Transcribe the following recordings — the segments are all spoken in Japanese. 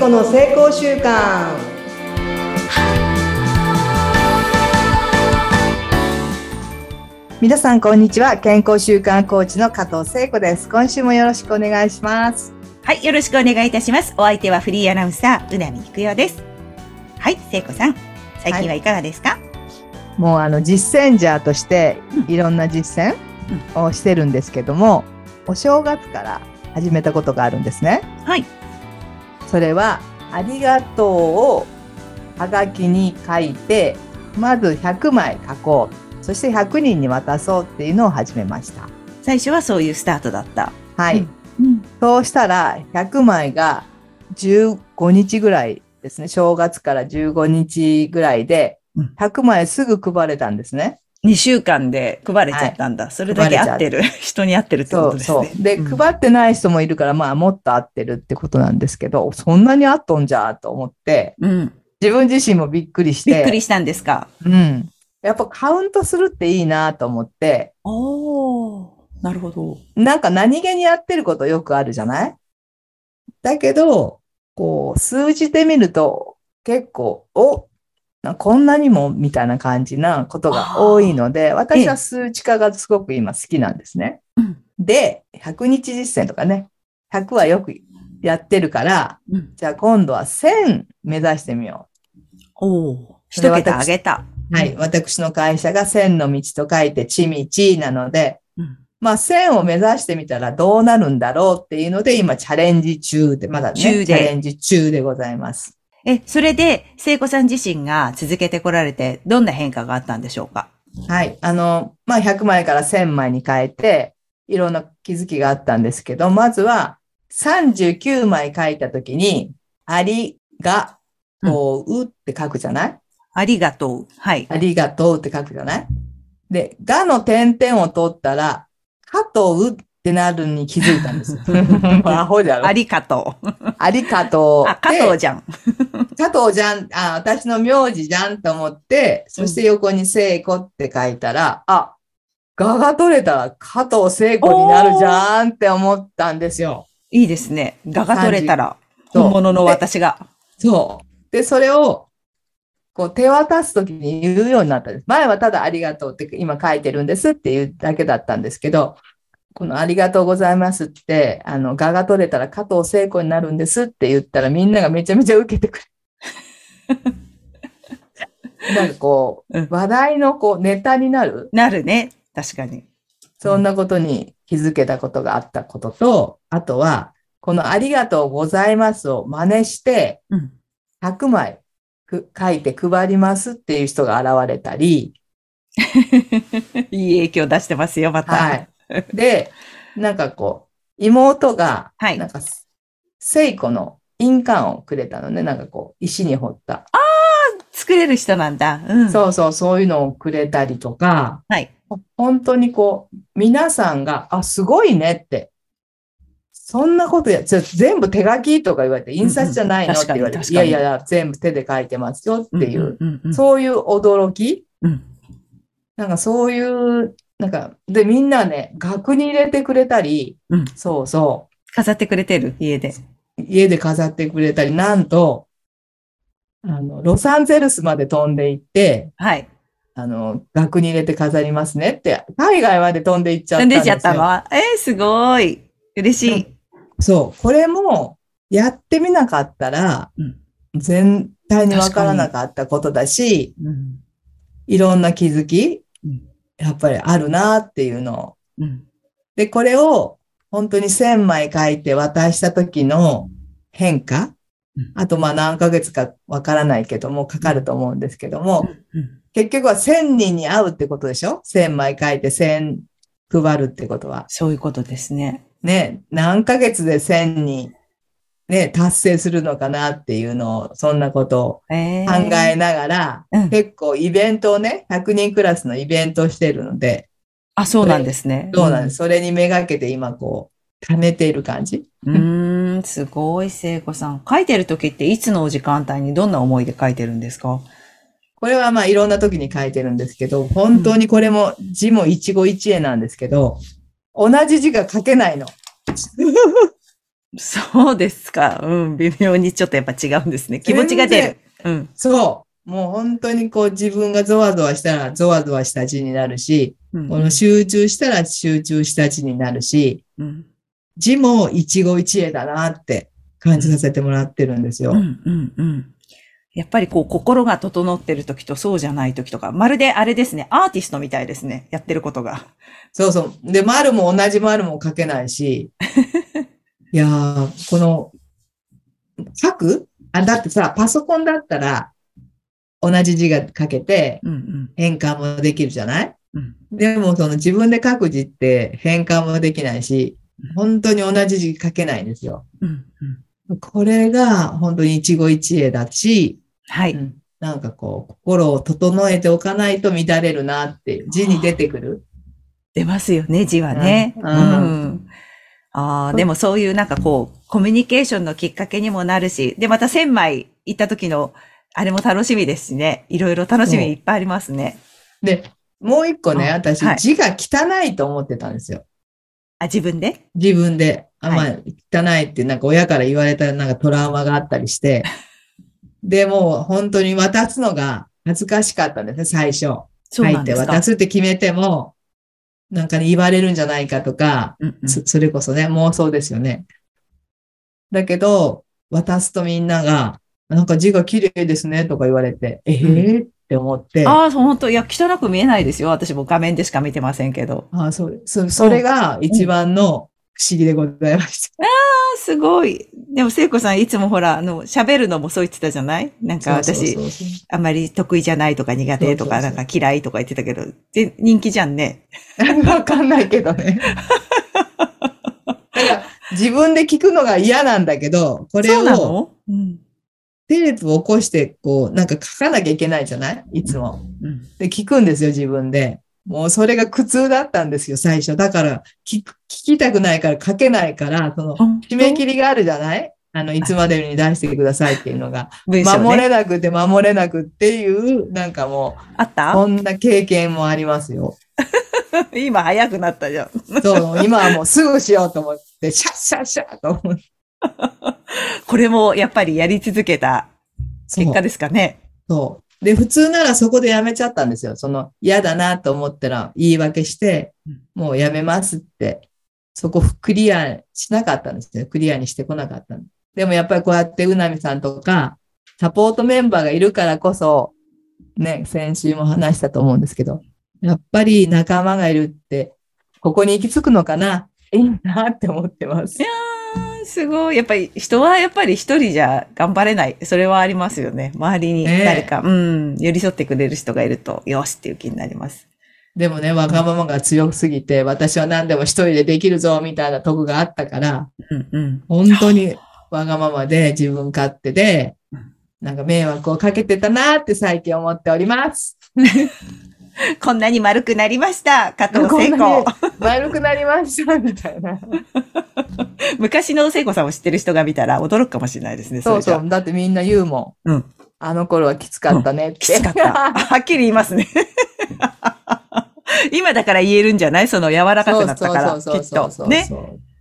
子の成功習慣皆さんこんにちは。健康習慣コーチの加藤聖子です。今週もよろしくお願いします。はい、よろしくお願いいたします。お相手はフリーアナウンサー、うなみくよです。はい、聖子さん、最近はいかがですか、もうあの実践者としていろんな実践をしてるんですけども、お正月から始めたことがあるんですね。はい。それはありがとうをはがきに書いてまず100枚書こう。そして100人に渡そうっていうのを始めました。最初はそういうスタートだった。はい、うん。そうしたら100枚が15日ぐらいですね。正月から15日ぐらいでうん。100枚すぐ配れたんですね2週間で配れちゃったんだ。それだけ合ってる。人に合ってるってこそうとですね。そう。で、うん配ってない人もいるから、まあ、もっと合ってるってことなんですけど、そんなに合っとんじゃと思って、うん。自分自身もびっくりして、びっくりしたんですか？うん。やっぱカウントするっていいなと思って、おー、なるほど。なんか何気にやってることよくあるじゃない？だけど、こう、数字で見ると結構、おなこんなにもみたいな感じなことが多いので、私は数値化がすごく今好きなんですね。うん。で、100日実践とかね、100はよくやってるから、うん。じゃあ今度は1000目指してみよおー、それ一桁私上げた。う。はい。私の会社が1000の道と書いて、地道なので、うん。まあ1000を目指してみたらどうなるんだろうっていうので、今チャレンジ中で、まだね、チャレンジ中でございます。え、それで、聖子さん自身が続けてこられて、どんな変化があったんでしょうか？はい。あの、まあ100枚から1000枚に変えて、いろんな気づきがあったんですけど、まずは39枚書いたときに、ありがとうって書くじゃない、ありがとう。はい。ありがとうって書くじゃない？で、がの点々を取ったら、かとうってなるに気づいたんですよ。アホじゃろありがとう。ありがとう。あ、加藤じゃん。加藤じゃん、あ、私の名字じゃんと思って、そして横に聖子って書いたら、あ、がが取れたら加藤聖子になるじゃんって思ったんですよ。いいですね。画が取れたら、本物の私が。そう。で、それを、こう手渡すときに言うようになったんです。前はただありがとうって今書いてるんですっていうだけだったんですけど、このありがとうございますって、あの、画が取れたら加藤聖子になるんですって言ったらみんながめちゃめちゃ受けてくれる。なんかこううん、話題のこうネタになる、なるね。確かに。そんなことに気づけたことがあったことと、あとは、このありがとうございますを真似して、うん。100枚く書いて配りますっていう人が現れたり、いい影響出してますよ、また。はい。で、なんかこう、妹が、はいなんか、聖子の印鑑をくれたのね、なんかこう、石に彫った。作れる人なんだ。うん。そうそう、そういうのをくれたりとか、はい。本当にこう、皆さんが、あ、すごいねって。そんなことや、全部手書きとか言われて、印刷じゃないのうんうんって言われて、確かに確かにいやいやいや、全部手で書いてますよっていう、うんうんうん。そういう驚き？うん。なんかそういう、なんか、で、みんなね、額に入れてくれたり、うんそうそ飾ってくれてる、家で。う、家で飾ってくれたり、なんと、あの、ロサンゼルスまで飛んで行って、はい。あの、額に入れて飾りますねって、海外まで飛んで行っちゃったんですよ。飛んでっちゃったの？えー、すごい。嬉しい。そう、これも、やってみなかったら、うん全体にわからなかったことだし、うん。いろんな気づきうん、やっぱりあるなっていうのをうん。で、これを本当に1000枚書いて渡した時の変化？うん、あとまあ何ヶ月かわからないけども、かかると思うんですけども、うん結局は1000人に会うってことでしょ ?1000 枚書いて1000配るってことは。そういうことですね。ね、何ヶ月で1000人、ね、達成するのかなっていうのを、そんなことをえー考えながら、うん結構イベントをね、100人クラスのイベントをしてるので、あ、そうなんですね。そうなんです。それにめがけて今こう、貯めている感じ。うーん、すごい、聖子さん。書いてる時っていつの時間帯にどんな思いで書いてるんですか？これはまあいろんな時に書いてるんですけど、本当にこれも字も一期一会なんですけど、同じ字が書けないの。そうですか。うん。微妙にちょっとやっぱ違うんですね。気持ちが出る。うん。そう。もう本当にこう自分がゾワゾワしたらゾワゾワした字になるし、うんこの集中したら集中した字になるし、うん。字も一期一会だなって感じさせてもらってるんですよ。うん。うん。うん。やっぱりこう心が整ってる時とそうじゃない時とか、まるであれですね、アーティストみたいですね。やってることが。そうそう。で、丸も同じ丸も書けないし、いやー、この、書くあ、だってさ、パソコンだったら、同じ字が書けて、うん。うん。変換もできるじゃない？うん。でも、その自分で書く字って変換もできないし、本当に同じ字書けないんですよ。うん。うん。これが本当に一期一会だし、はい。うんなんかこう、心を整えておかないと乱れるなって、字に出てくる。出ますよね、字はね。ううんん。ああ、でもそういうなんかこう、コミュニケーションのきっかけにもなるし、で、また千枚行った時の、あれも楽しみですしね。いろいろ楽しみいっぱいありますね。で、もう一個ね、あ私、はい字が汚いと思ってたんですよ。あ、自分で？自分で。あ、まはあ、汚いってなんか親から言われたなんかトラウマがあったりして。で、もう本当に渡すのが恥ずかしかったんですね、最初。そう書ないんですか。て渡すって決めても、なんかね、言われるんじゃないかとか、うんうんそそれこそね、妄想ですよね。だけど、渡すとみんなが、なんか字が綺麗ですねとか言われて、ええー、って思って、ああ、本当いや、汚く見えないですよ。私も画面でしか見てませんけど。あそうそそれが一番の不思議でございました。あーすごい。でも、聖子さんいつもほら、あの、喋るのもそう言ってたじゃない？なんか私、あんまり得意じゃないとか苦手とか、なんか嫌いとか言ってたけど、で人気じゃんね。わかんないけどね。だから自分で聞くのが嫌なんだけど、これをの？うん。テープを起こして、こう、なんか書かなきゃいけないじゃない？いつも。うん。で、聞くんですよ、自分で。もうそれが苦痛だったんですよ、最初。だから、聞く聞きたくないから書けないから、その、締め切りがあるじゃない？あの、いつまでに出してくださいっていうのが。ね。守れなくて守れなくっていう、なんかもう、あった？そんな経験もありますよ。今早くなったじゃん。そう、今はもうすぐしようと思って、シャッシャッシャッと思って。これもやっぱりやり続けた結果ですかね。そう。で、普通ならそこでやめちゃったんですよ。その、嫌だなと思ったら言い訳してうん、もうやめますって、そこクリアしなかったんですね。クリアにしてこなかったんで。もやっぱりこうやってうなみさんとか、サポートメンバーがいるからこそ、ね、先週も話したと思うんですけど、やっぱり仲間がいるって、ここに行き着くのかな。いいなって思ってますすごい。やっぱり人はやっぱり一人じゃ頑張れない。それはありますよね。周りに誰か、うん、寄り添ってくれる人がいると、よしっていう気になります。でもね、わがままが強すぎて、私は何でも一人でできるぞ、みたいなとこがあったから、うんうん。本当にわがままで自分勝手でうん、なんか迷惑をかけてたなって最近思っております。こんなに丸くなりました。加藤聖子。丸くなりました、みたいな。昔の聖子さんを知ってる人が見たら驚くかもしれないですね。そうそう。だってみんな言うもん。うんあの頃はきつかったねって。きつかった。はっきり言いますね。今だから言えるんじゃない？その柔らかくなったから、きそうそうっと。ね。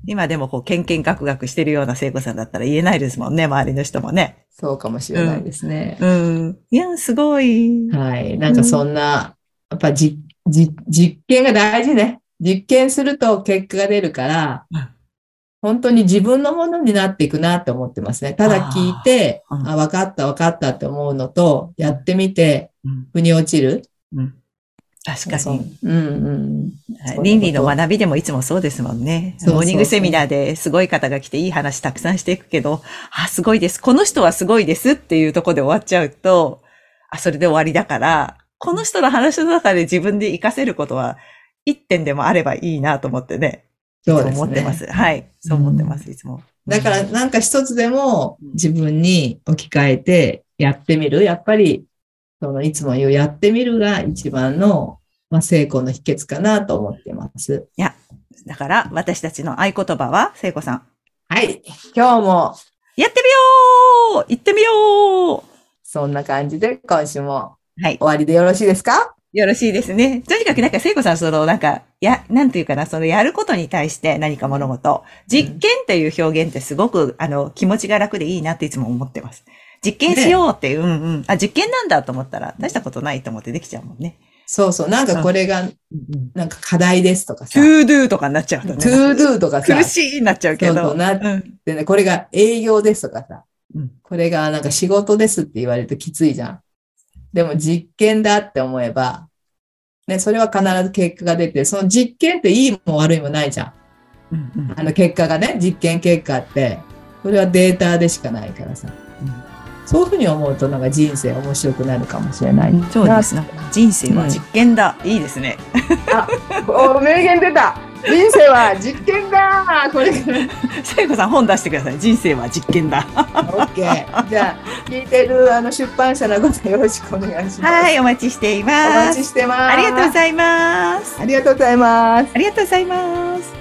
今でもこう、ケンケンガクガクしてるような聖子さんだったら言えないですもんね、周りの人もね。そうかもしれないですね。うん。いや、すごい。はい。なんかそんな、やっぱじ、じ、実験が大事ね。実験すると結果が出るからうん、本当に自分のものになっていくなって思ってますね。ただ聞いて、あーうんあ、分かった分かったって思うのと、やってみて、うん。腑に落ちる。うん。確かに。うんうん。倫理の学びでもいつもそうですもんね。モーニングセミナーですごい方が来ていい話たくさんしていくけど、あ、すごいです。この人はすごいですっていうところで終わっちゃうと、あ、それで終わりだから、この人の話の中で自分で活かせることは一点でもあればいいなと思ってね。そうですね。思ってます。はい。そう思ってます、いつも。だからうんなんか一つでもうん自分に置き換えてやってみる。やっぱり、そのいつも言うやってみるが一番の、まあ、成功の秘訣かなと思ってます。だから、私たちの合言葉は、聖子さん。はい。今日もやってみよう行ってみようそんな感じで今週もはい。終わりでよろしいですか？よろしいですね。とにかくなんか聖子さん、そのなんか、や、なんていうかな、そのやることに対して何か物事。実験っていう表現ってすごく、あの、気持ちが楽でいいなっていつも思ってます。実験しようっていう、うんうん。あ、実験なんだと思ったら、大したことないと思ってできちゃうもんね。そうそう。なんかこれが、なんか課題ですとかさ。 to do とかになっちゃうとね。 to do とかさ。苦しいになっちゃうけど。そうそうなうんでね、これが営業ですとかさ。うんこれがなんか仕事ですって言われるときついじゃん。でも実験だって思えば、ね、それは必ず結果が出て、その実験っていいも悪いもないじゃん。うんうんあの結果がね、実験結果って、それはデータでしかないからさ。そういうふうに思うとなんか人生面白くなるかもしれない。そうですね。人生は実験だ。いいですね。お、名言出た人生は実験だこれ、聖子さん本出してください。人生は実験だ。ケー。じゃあ、聞いてるあの出版社のことよろしくお願いします。はい、お待ちしていおます。待ちしてます。ありがとうございます。ありがとうございます。ありがとうございます。